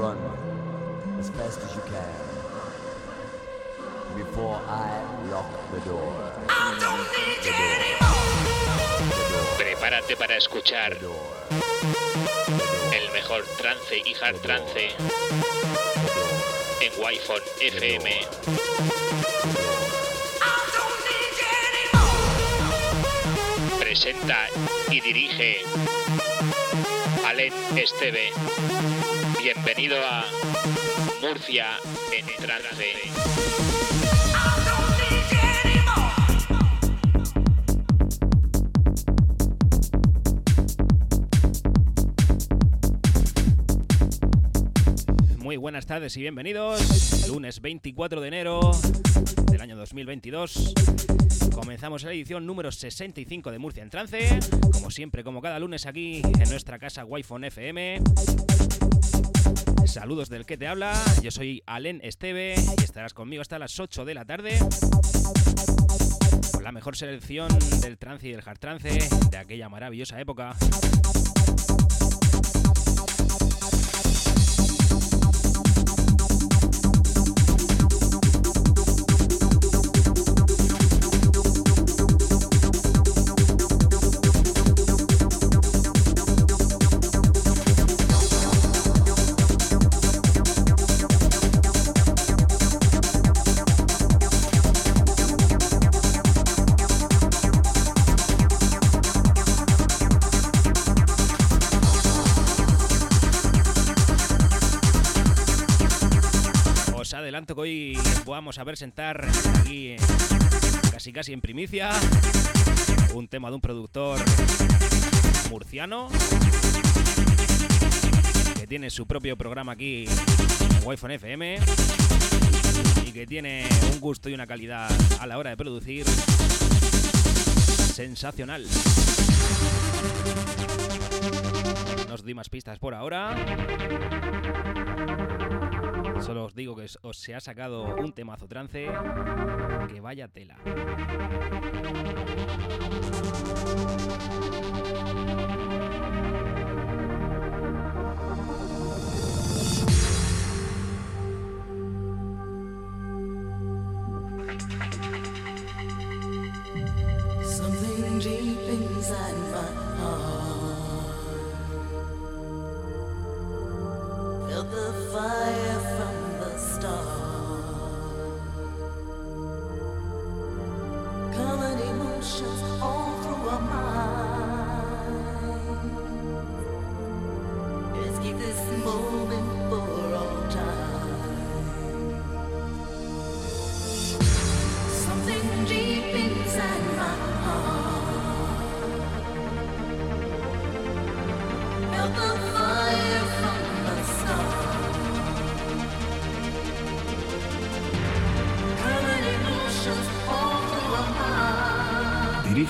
run as fast as you can before I lock the door. Prepárate para escuchar The door. el mejor trance y hard trance en Wi-Fi FM. Presenta y dirige Alen Esteve. Bienvenido a Murcia en trance. Muy buenas tardes y bienvenidos. Lunes 24 de enero del año 2022. Comenzamos la edición número 65 de Murcia en Trance. Como siempre, como cada lunes aquí en nuestra casa Wi-Fi FM. Saludos del que te habla. Yo soy Alen Esteve y estarás conmigo hasta las 8 de la tarde. Con la mejor selección del trance y del hard trance de aquella maravillosa época. Adelanto que hoy vamos a presentar aquí casi casi en primicia un tema de un productor murciano que tiene su propio programa aquí en Wi-Fi FM y que tiene un gusto y una calidad a la hora de producir sensacional. No os doy más pistas por ahora. Solo os digo que os, se ha sacado un temazo trance que vaya tela.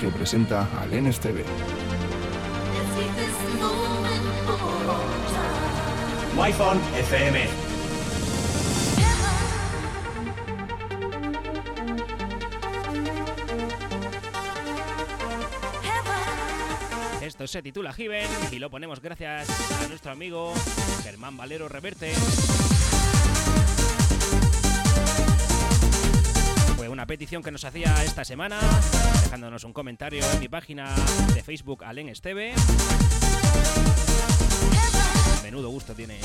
Dirige y presenta all time. Wi-Fi FM. Esto se titula Given y lo ponemos gracias a nuestro amigo Germán Valero Reverte. Una petición que nos hacía esta semana, dejándonos un comentario en mi página de Facebook Alen Esteve. Menudo gusto tiene.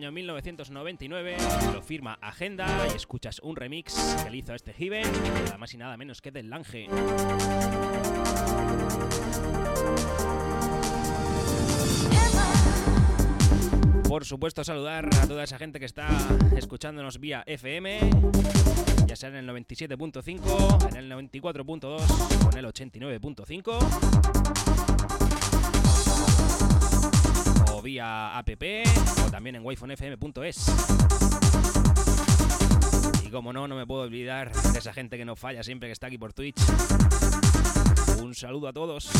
Año 1999, lo firma Agenda y escuchas un remix que le hizo este Given, nada más y nada menos que del Lange. Por supuesto, saludar a toda esa gente que está escuchándonos vía FM, ya sea en el 97.5, en el 94.2 o en el 89.5. vía app o también en wifonfm.es. Y como no, no me puedo olvidar de esa gente que no falla siempre que está aquí por Twitch. Un saludo a todos.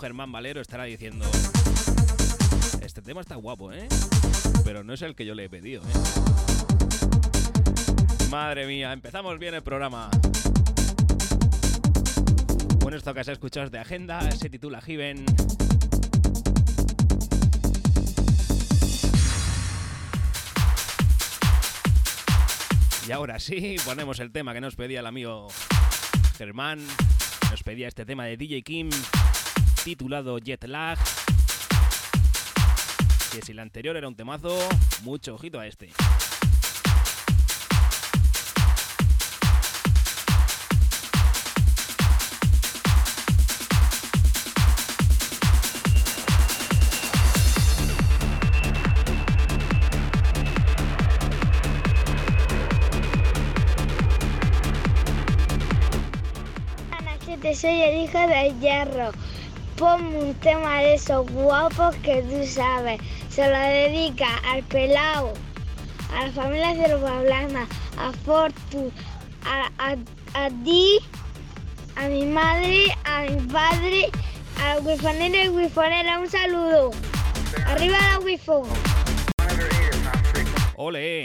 Germán Valero estará diciendo... Este tema está guapo, ¿eh? Pero no es el que yo le he pedido, ¿eh? Madre mía, empezamos bien el programa. Bueno, esto que has escuchado de agenda se titula Given. Y ahora sí, ponemos el tema que nos pedía el amigo Germán. Nos pedía este tema de DJ Kim titulado Jet Lag. Que si el anterior era un temazo, mucho ojito a este. soy el hijo del hierro ponme un tema de esos guapos que tú sabes. Se lo dedica al pelao, a la familia Cervablana, a Fortu, a, a, a ti, a mi madre, a mi padre, a la wifonera y wifonera. Un saludo. Arriba la wifon. ¡Ole!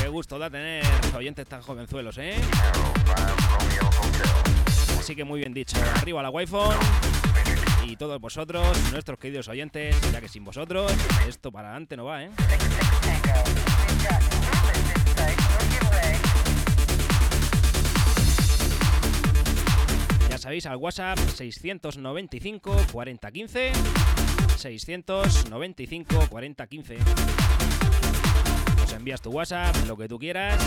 Qué gusto da tener oyentes tan jovenzuelos, ¿eh? Así que muy bien dicho. Arriba la wi Y todos vosotros, nuestros queridos oyentes, ya que sin vosotros, esto para adelante no va, ¿eh? Ya sabéis, al WhatsApp 695 4015 695 4015 Nos envías tu WhatsApp, lo que tú quieras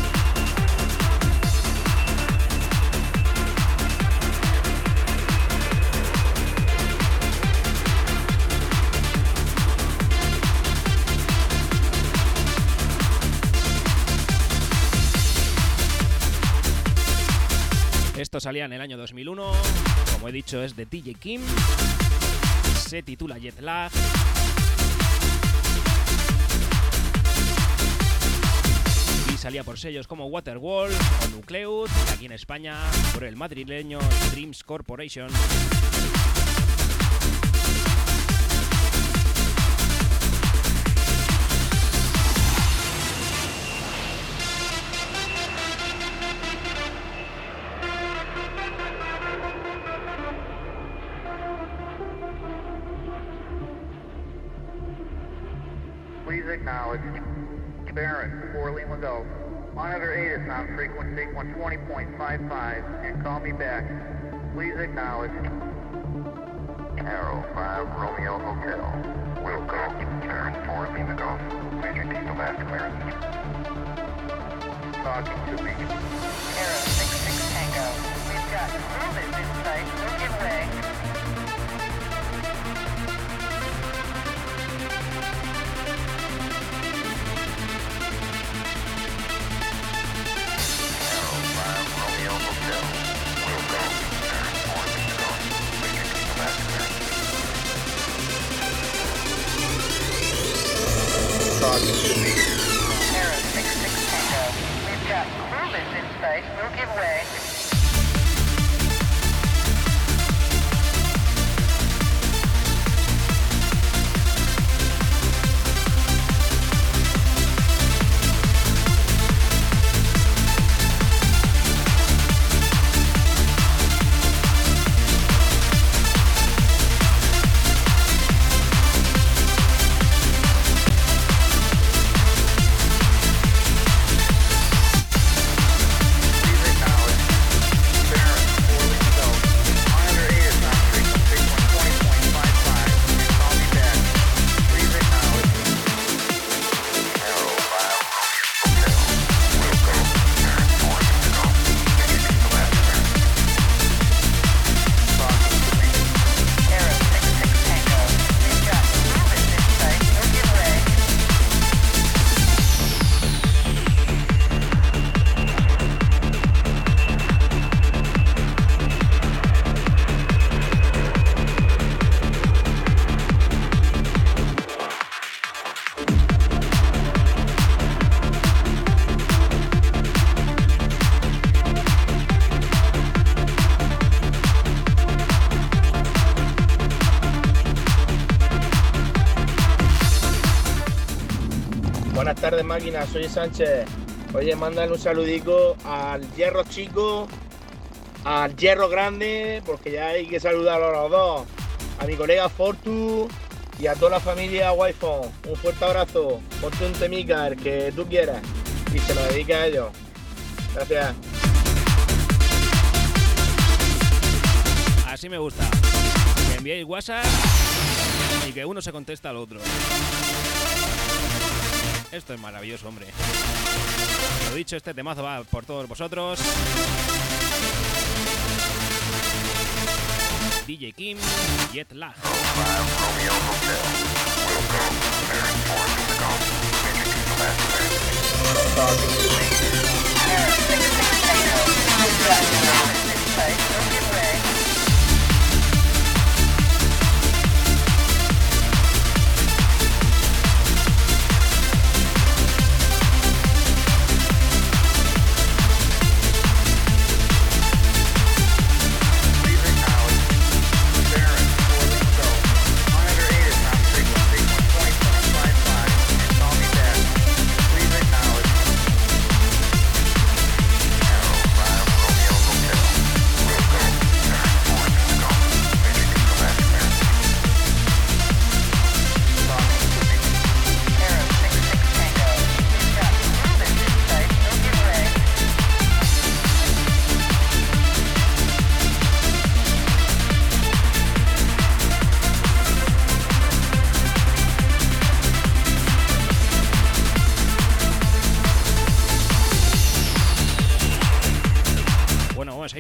Esto salía en el año 2001, como he dicho es de DJ Kim, se titula Jet Lag. salía por sellos como Waterwall o Nucleus, aquí en España por el madrileño Dreams Corporation. Barrett, 4 Lima Go. Monitor 8 is on frequency 120.55 and call me back. Please acknowledge Arrow 5 Romeo Hotel. Will go. Barrett, 4 Lima Go. Major Diesel Master American. Talking to me. Arrow 66 Tango. We've got movement in sight. Don't give way. Buenas tardes, máquina. Soy Sánchez. Oye, mándale un saludico al hierro chico, al hierro grande, porque ya hay que saludar a los dos. A mi colega Fortu y a toda la familia Wi-Fi. Un fuerte abrazo. Ponte un temica, el que tú quieras. Y se lo dedica a ellos. Gracias. Así me gusta. Que enviéis WhatsApp y que uno se contesta al otro. Esto es maravilloso, hombre. Lo dicho, este temazo va por todos vosotros. DJ Kim, Jet Lag.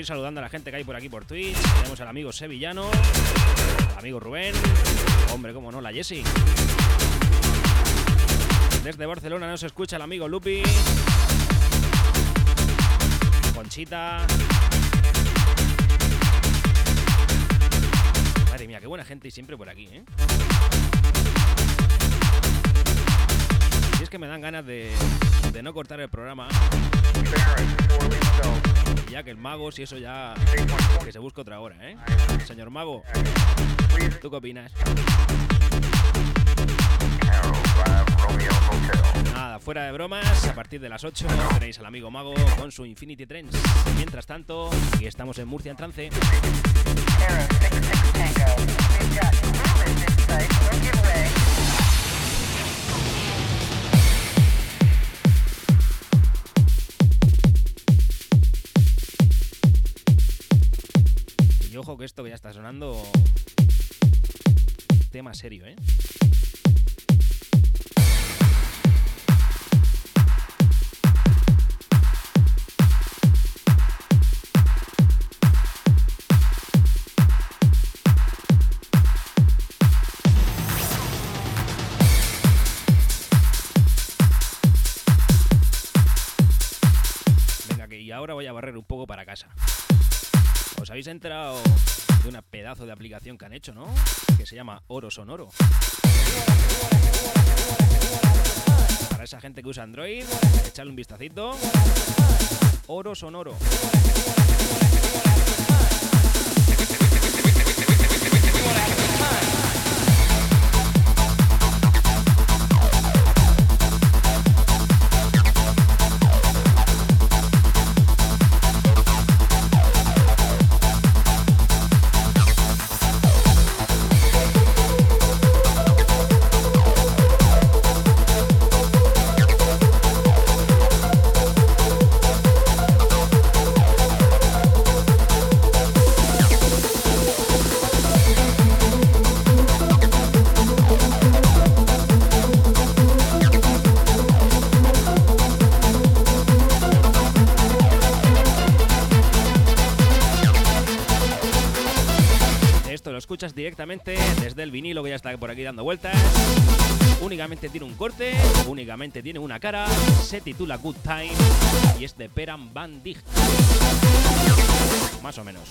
Saludando a la gente que hay por aquí por Twitch. Tenemos al amigo Sevillano, al amigo Rubén, hombre, cómo no, la Jessie. Desde Barcelona nos escucha el amigo Lupi, Conchita. Madre mía, qué buena gente y siempre por aquí, ¿eh? Si es que me dan ganas de no cortar el programa, Ya que el mago, si eso ya que se busque otra hora, ¿eh? Señor mago, ¿tú qué opinas? Nada, fuera de bromas, a partir de las 8 tenéis al amigo mago con su Infinity Trends. Mientras tanto, aquí estamos en Murcia en trance. Que esto que ya está sonando. Tema serio, ¿eh? Venga, que ahora voy a barrer un poco para casa. ¿Os habéis enterado de una pedazo de aplicación que han hecho, no? Que se llama Oro Sonoro. Para esa gente que usa Android, echarle un vistacito. Oro Sonoro. Desde el vinilo que ya está por aquí dando vueltas. Únicamente tiene un corte, únicamente tiene una cara, se titula Good Time y es de Peran Van Dijk. Más o menos.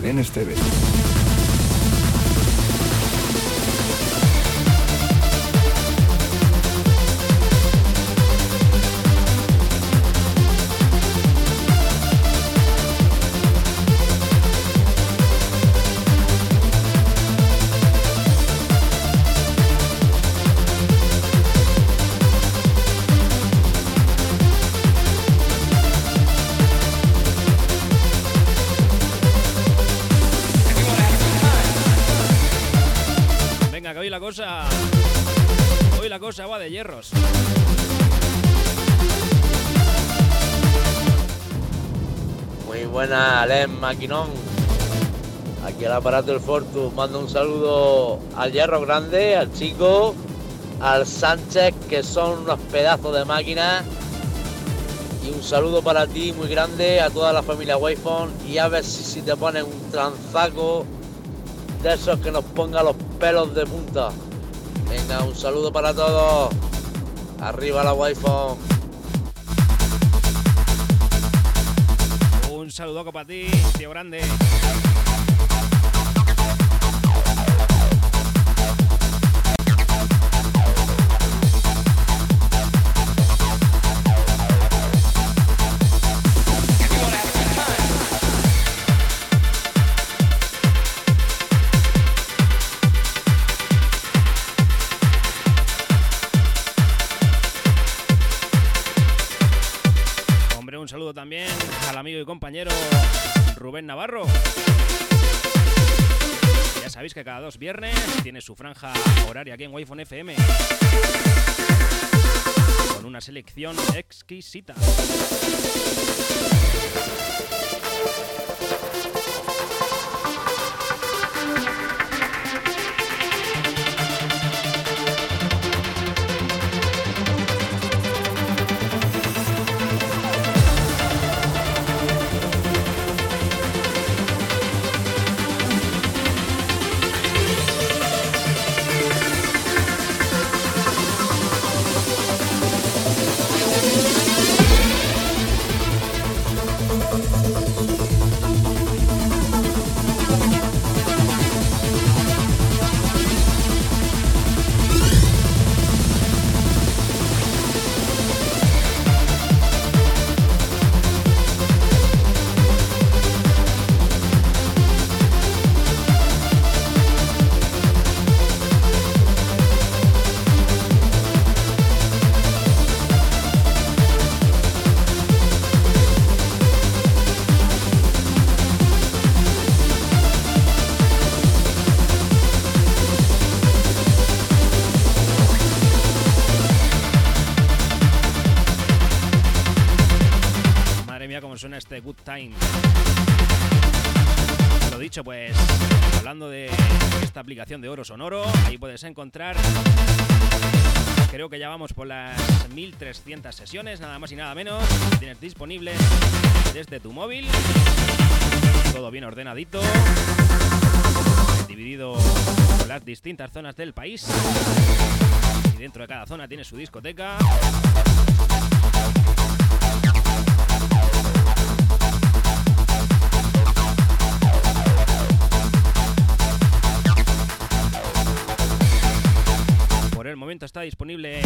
Presenta al cosa va de hierros. Muy buena, Alen Maquinón. Aquí el aparato del Fortu. Mando un saludo al Hierro Grande, al Chico, al Sánchez, que son unos pedazos de máquinas. Y un saludo para ti muy grande, a toda la familia Wayphone. Y a ver si, si te ponen un tranzaco de esos que nos ponga los pelos de punta. Un saludo para todos. Arriba la Wi-Fi. Un saludo para ti, tío grande. Amigo y compañero Rubén Navarro. Ya sabéis que cada dos viernes tiene su franja horaria aquí en Wi-Fi FM. Con una selección exquisita. Lo dicho, pues, hablando de esta aplicación de Oro Sonoro, ahí puedes encontrar. Creo que ya vamos por las 1300 sesiones, nada más y nada menos. Tienes disponible desde tu móvil. Todo bien ordenadito. Dividido por las distintas zonas del país. Y dentro de cada zona tiene su discoteca. Momento está disponible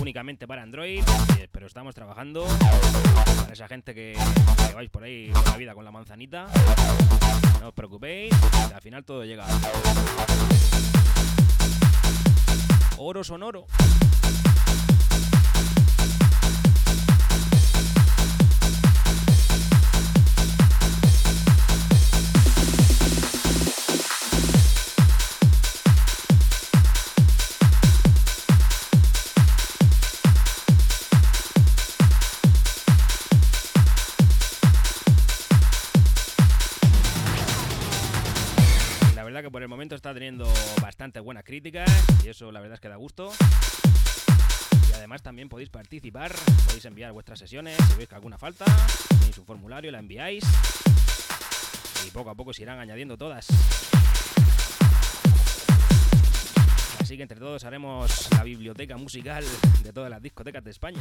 únicamente para Android, eh, pero estamos trabajando para esa gente que, que vais por ahí por la vida con la manzanita. No os preocupéis, al final todo llega. Oro sonoro. El momento está teniendo bastante buenas críticas y eso la verdad es que da gusto. Y además también podéis participar, podéis enviar vuestras sesiones, si veis que alguna falta, tenéis un formulario, la enviáis y poco a poco se irán añadiendo todas. Así que entre todos haremos la biblioteca musical de todas las discotecas de España.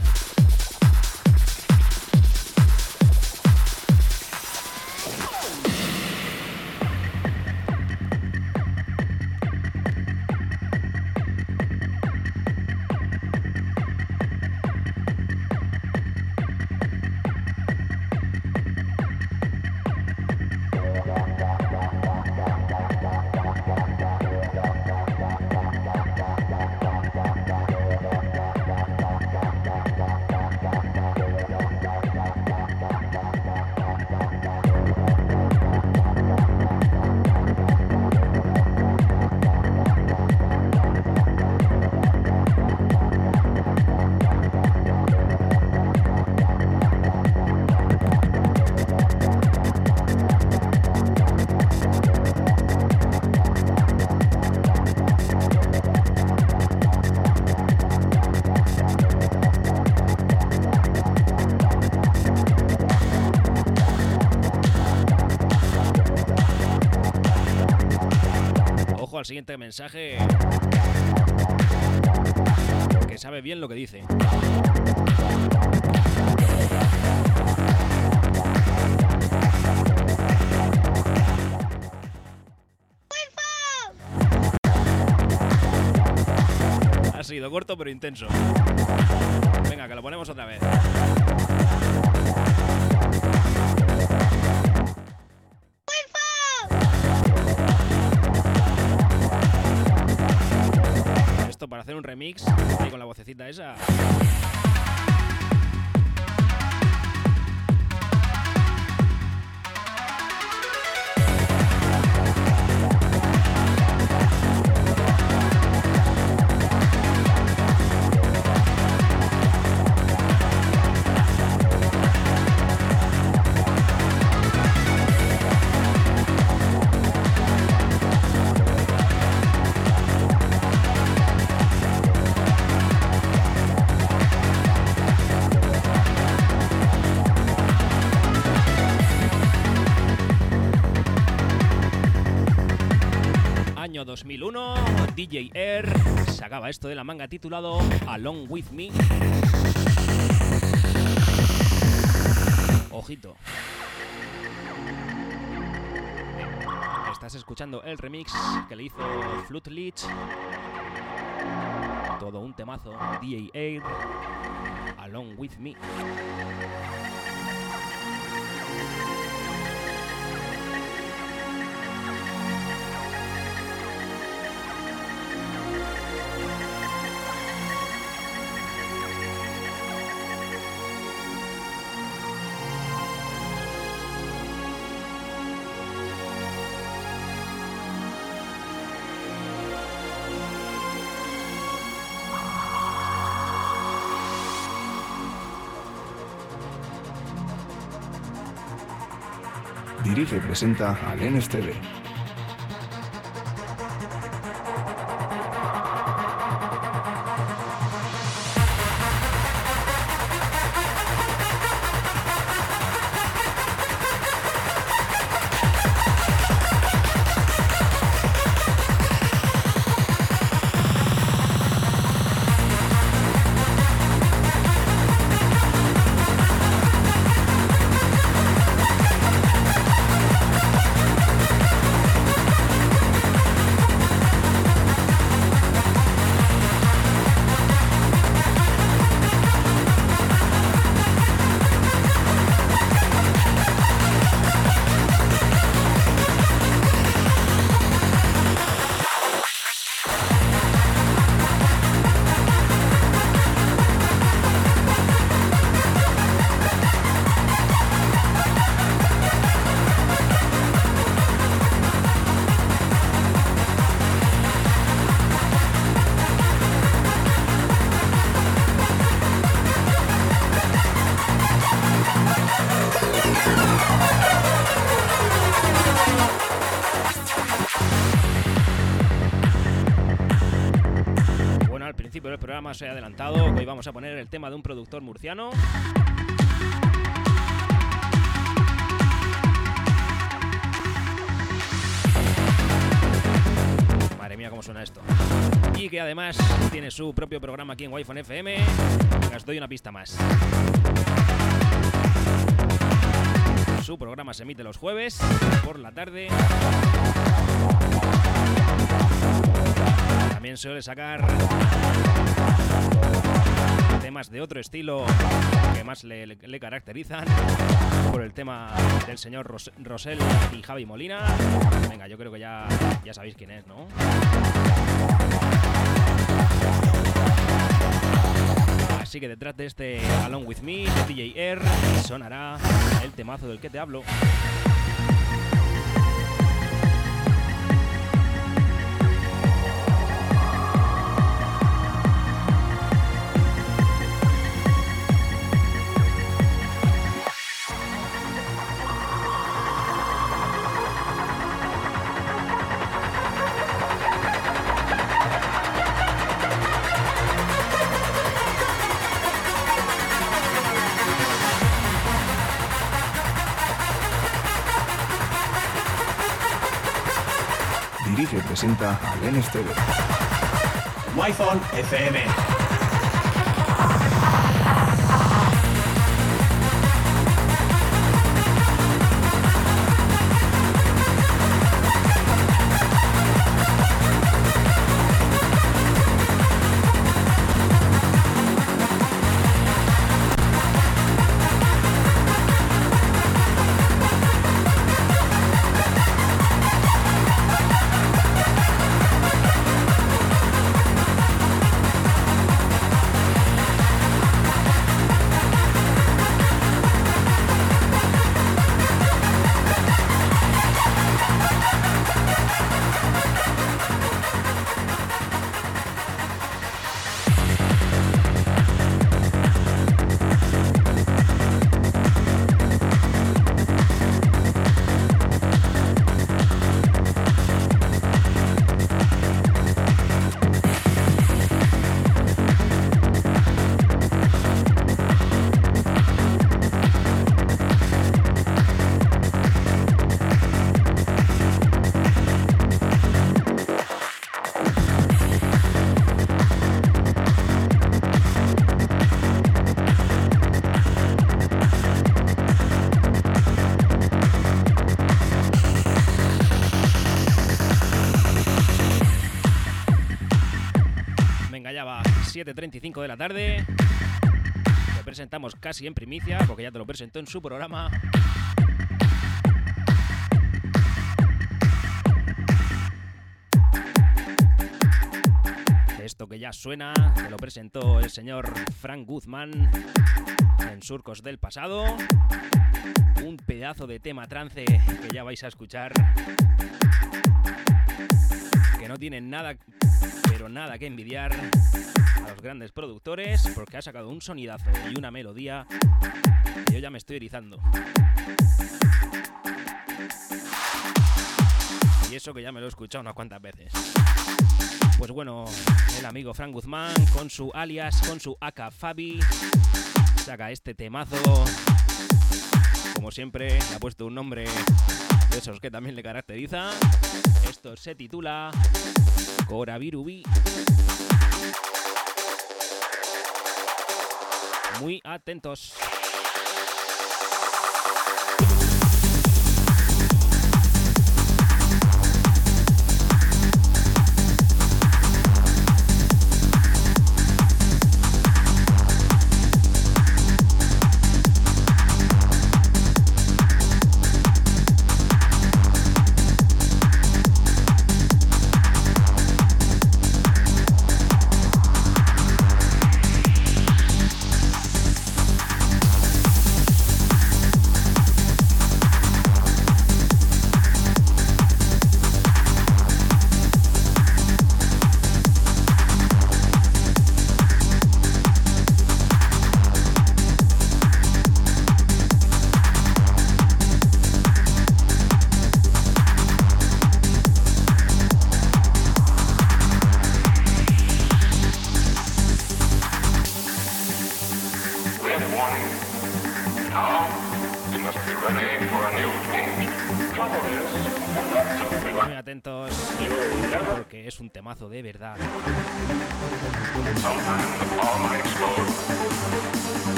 Al siguiente mensaje que sabe bien lo que dice. Ha sido corto pero intenso. Venga, que lo ponemos otra vez. Para hacer un remix ahí con la vocecita esa. DJ Air sacaba esto de la manga titulado Along With Me. Ojito. Estás escuchando el remix que le hizo Flute. Todo un temazo. DJ Air. Along With Me. Y presenta al NSTV. Os he adelantado hoy vamos a poner el tema de un productor murciano. Madre mía, cómo suena esto. Y que además tiene su propio programa aquí en Wi-Fi FM. Os doy una pista más. Su programa se emite los jueves por la tarde. También suele sacar temas de otro estilo que más le, le- caracterizan por el tema del señor Ros- Rosell y Javi Molina. Venga, yo creo que ya, ya sabéis quién es, ¿no? Así que detrás de este Along With Me, de DJ Air, sonará el temazo del que te hablo. Presenta al NSTV. Wi-Fi FM. 7.35 de la tarde. Lo presentamos casi en primicia, porque ya te lo presentó en su programa. Esto que ya suena, te lo presentó el señor Frank Guzmán en Surcos del Pasado. Un pedazo de tema trance que ya vais a escuchar. Que no tiene nada, pero nada que envidiar a los grandes productores porque ha sacado un sonidazo y una melodía que yo ya me estoy erizando. Y eso que ya me lo he escuchado unas cuantas veces. Pues bueno, el amigo Frank Guzmán con su alias, con su AK Fabi, saca este temazo. Como siempre, le ha puesto un nombre de esos que también le caracteriza. Esto se titula Coravirubi. Muy atentos.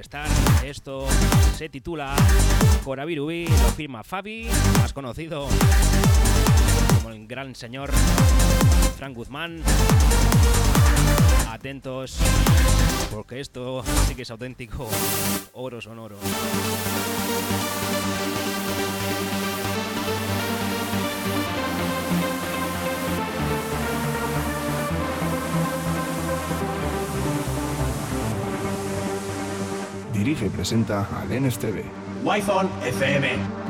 Ya no voy a molestar. Esto se titula Coravirubi, lo firma Fabi, más conocido como el gran señor Frank Guzmán. Atentos, porque esto sí que es auténtico oro sonoro. Dirige y presenta al NSTV. Wi-Fi FM.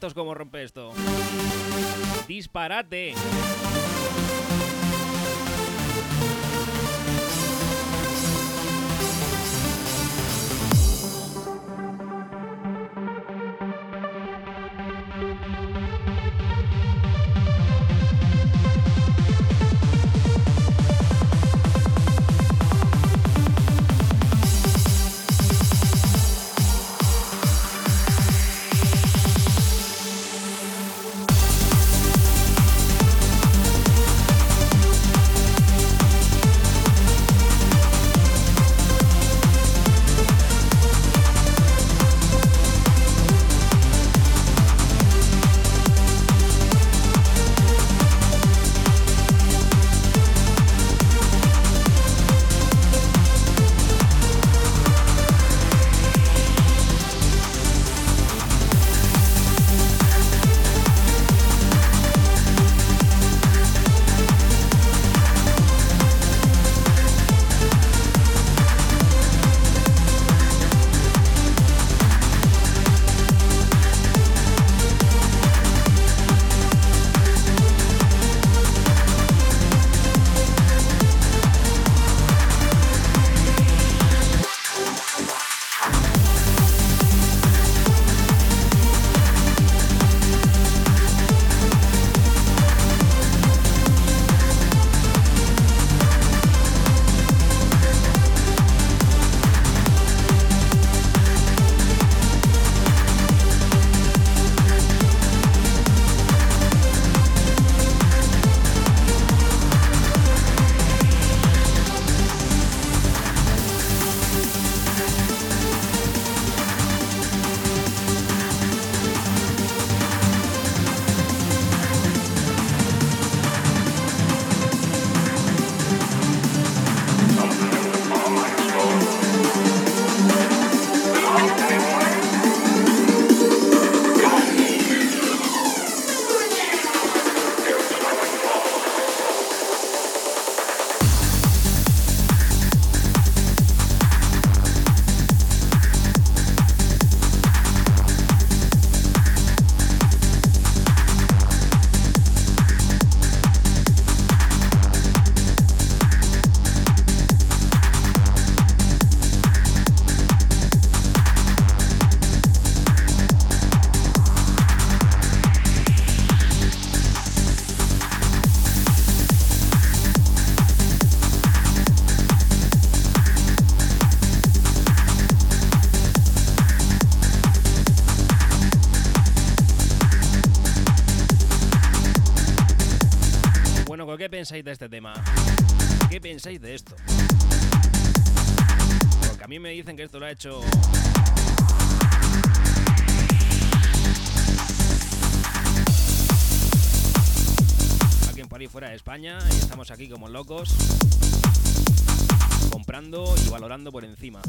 Atentos como rompe esto. Disparate. Pensáis de este tema? ¿Qué pensáis de esto? Porque a mí me dicen que esto lo ha hecho alguien por ahí fuera de España y estamos aquí como locos comprando y valorando por encima.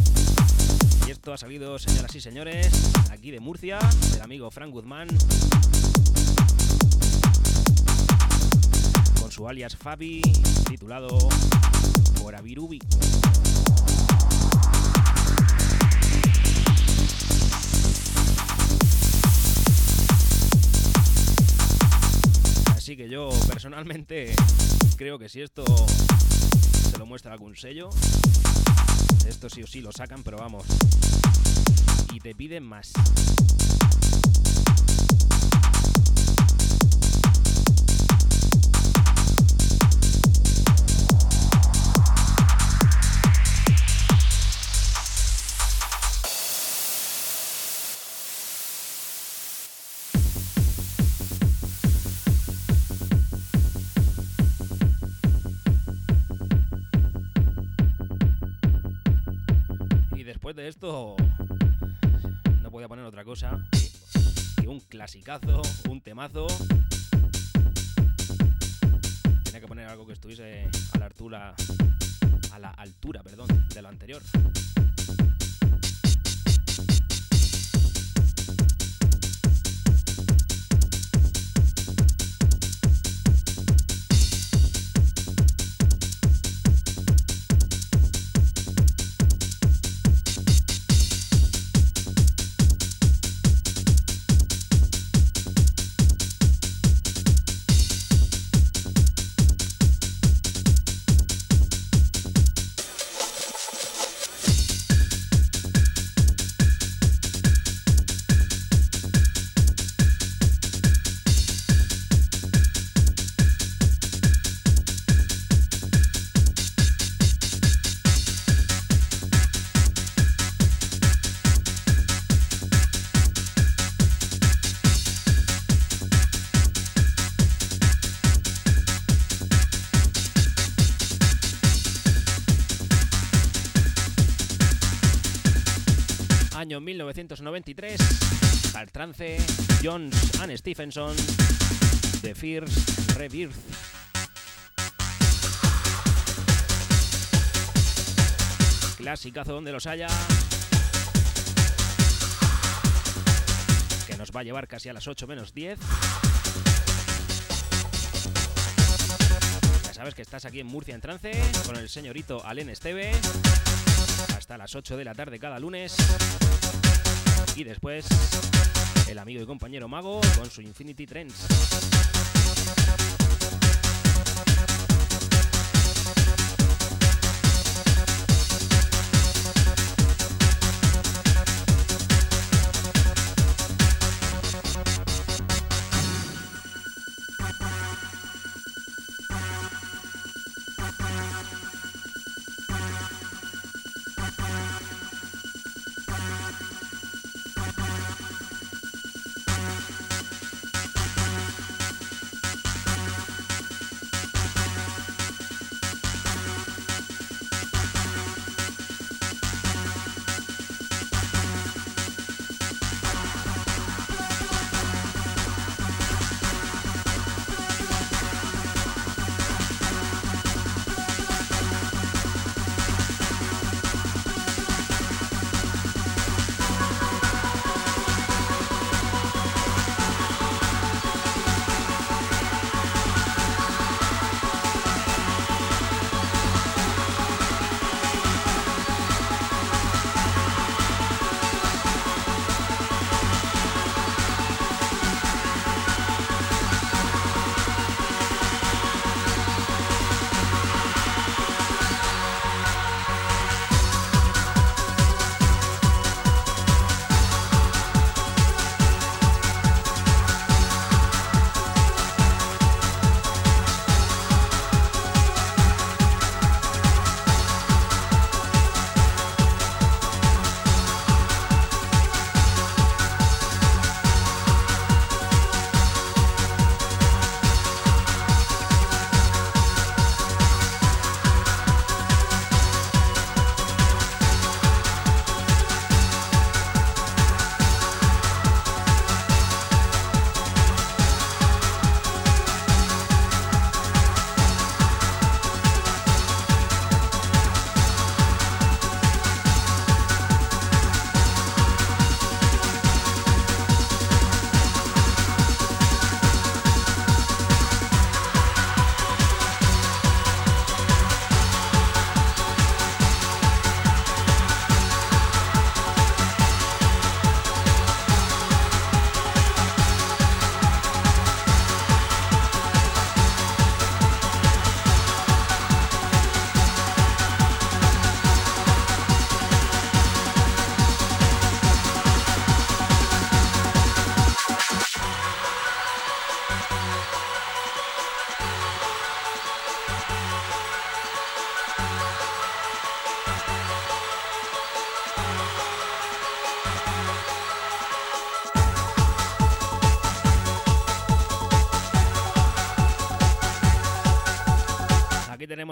Y esto ha salido, señoras y señores, aquí de Murcia, del amigo Frank Guzmán, alias Fabi, titulado Boravirubi. Así que yo personalmente creo que si esto se lo muestra algún sello, esto sí o sí lo sacan, pero vamos. Y te piden más. No podía poner otra cosa que, que un clasicazo, un temazo. Tenía que poner algo que estuviese a la altura, a la altura, perdón, de lo anterior. Año 1993, al trance, Jones and Stephenson, The First Rebirth. Clasicazo donde los haya. Que nos va a llevar casi a las 8 menos 10. Ya sabes que estás aquí en Murcia en trance con el señorito Alen Esteve. Hasta las 8 de la tarde cada lunes. Y después el amigo y compañero Mago con su Infinity Trends.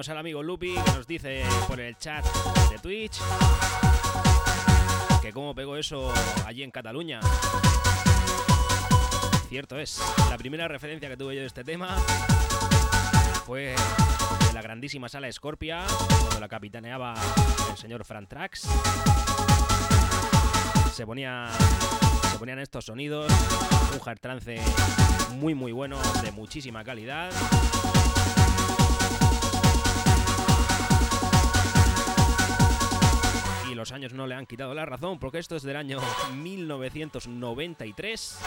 Al amigo Lupi que nos dice por el chat de Twitch que cómo pegó eso allí en Cataluña. Cierto es, la primera referencia que tuve yo de este tema fue en la grandísima sala Scorpia, cuando la capitaneaba el señor Fran Trax. Se ponía se ponían estos sonidos, un hard trance muy muy bueno, de muchísima calidad. Y los años no le han quitado la razón, porque esto es del año 1993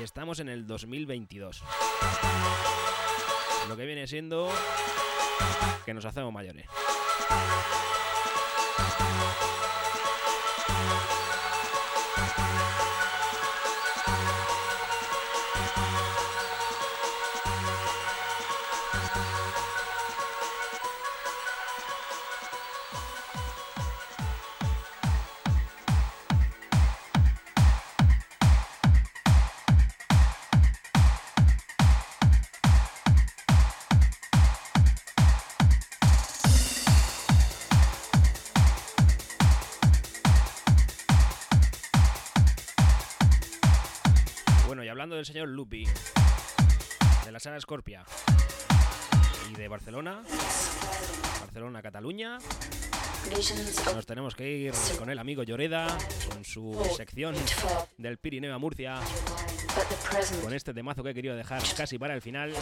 y estamos en el 2022. Lo que viene siendo que nos hacemos mayores. Bueno, y hablando del señor Lupi, de la sala Scorpia y de Barcelona, Barcelona, Cataluña, nos tenemos que ir con el amigo Lloreda, con su sección del Pirineo a Murcia, con este temazo que he querido dejar casi para el final.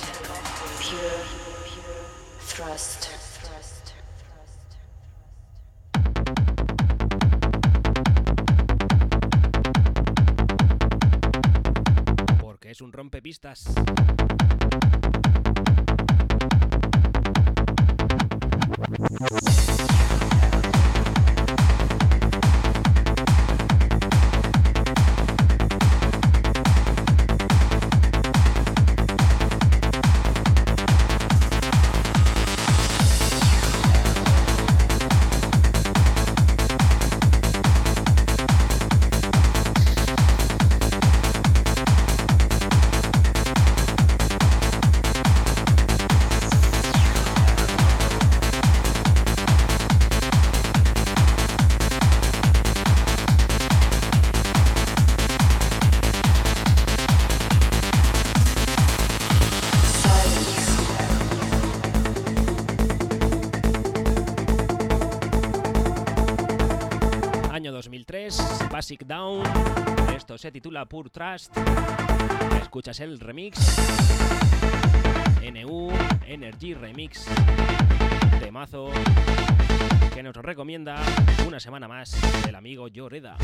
Es 2003, Basic Down. Esto se titula Pure Trust. Escuchas el remix. NU Energy Remix. Temazo que nos recomienda una semana más el amigo Lloreda.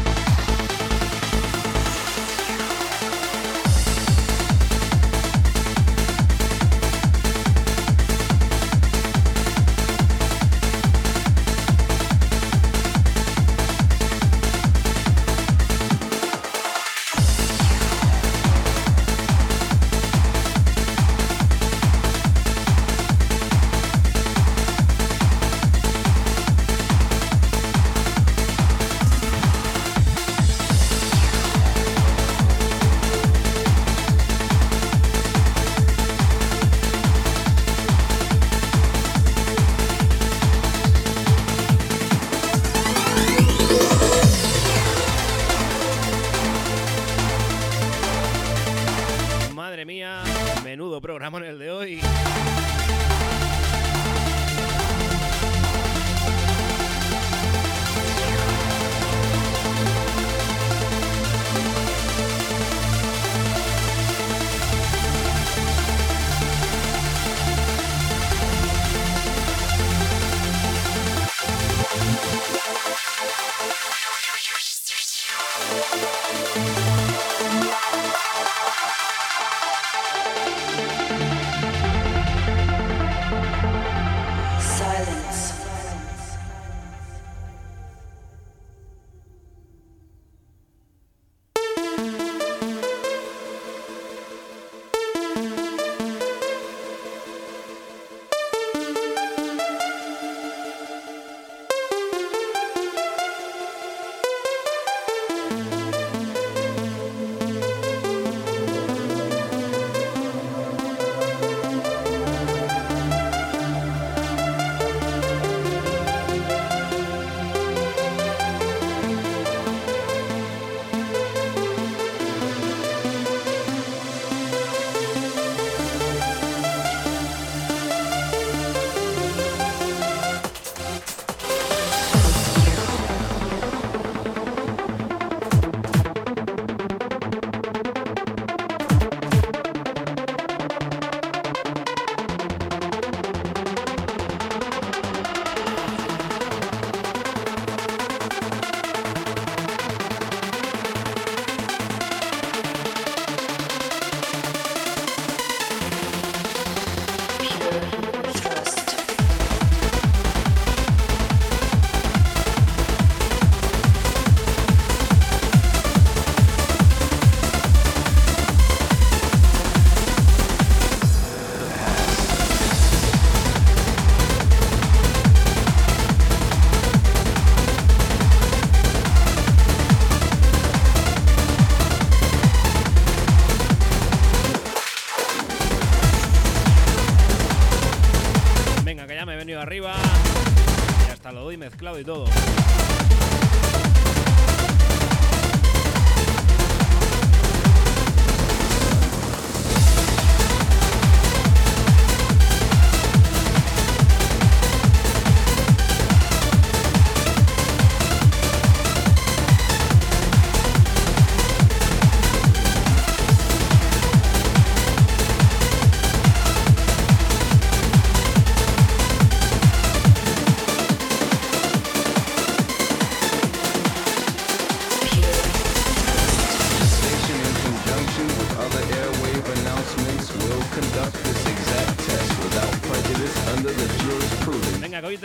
Y mezclado y todo.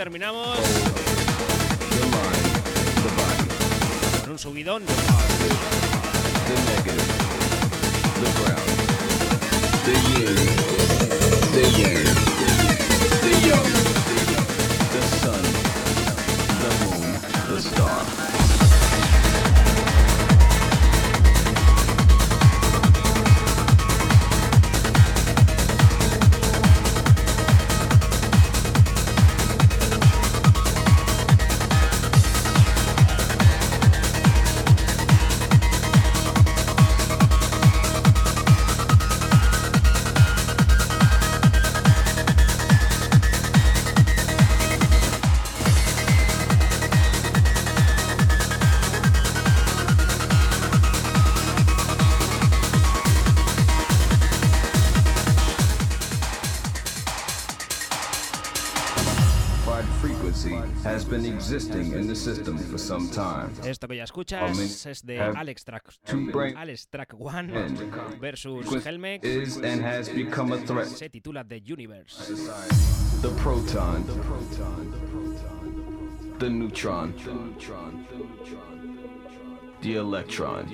Terminamos. Un subidón. Esto que ya escuchas es de Have Alex Track, two brain Alex Track One and versus frequency Helmex. is and has become a threat. Se titula The Universe. The proton, the neutron, the electron,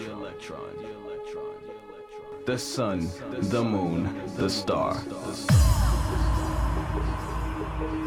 the sun, the moon, the star. Bueno,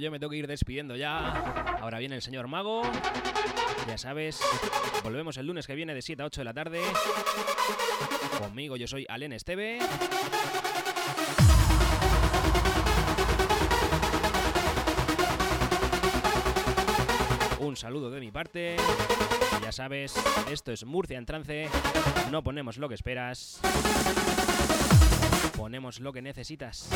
yo me tengo que ir despidiendo ya. Ahora viene el señor Mago. Ya sabes, volvemos el lunes que viene de 7 a 8 de la tarde. Conmigo yo soy Alen Esteve. Un saludo de mi parte. Ya sabes, esto es Murcia en trance. No ponemos lo que esperas. Ponemos lo que necesitas.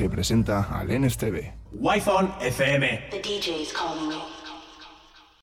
Y presenta al NSTV. Wi-Fi FM. The DJ is calling you.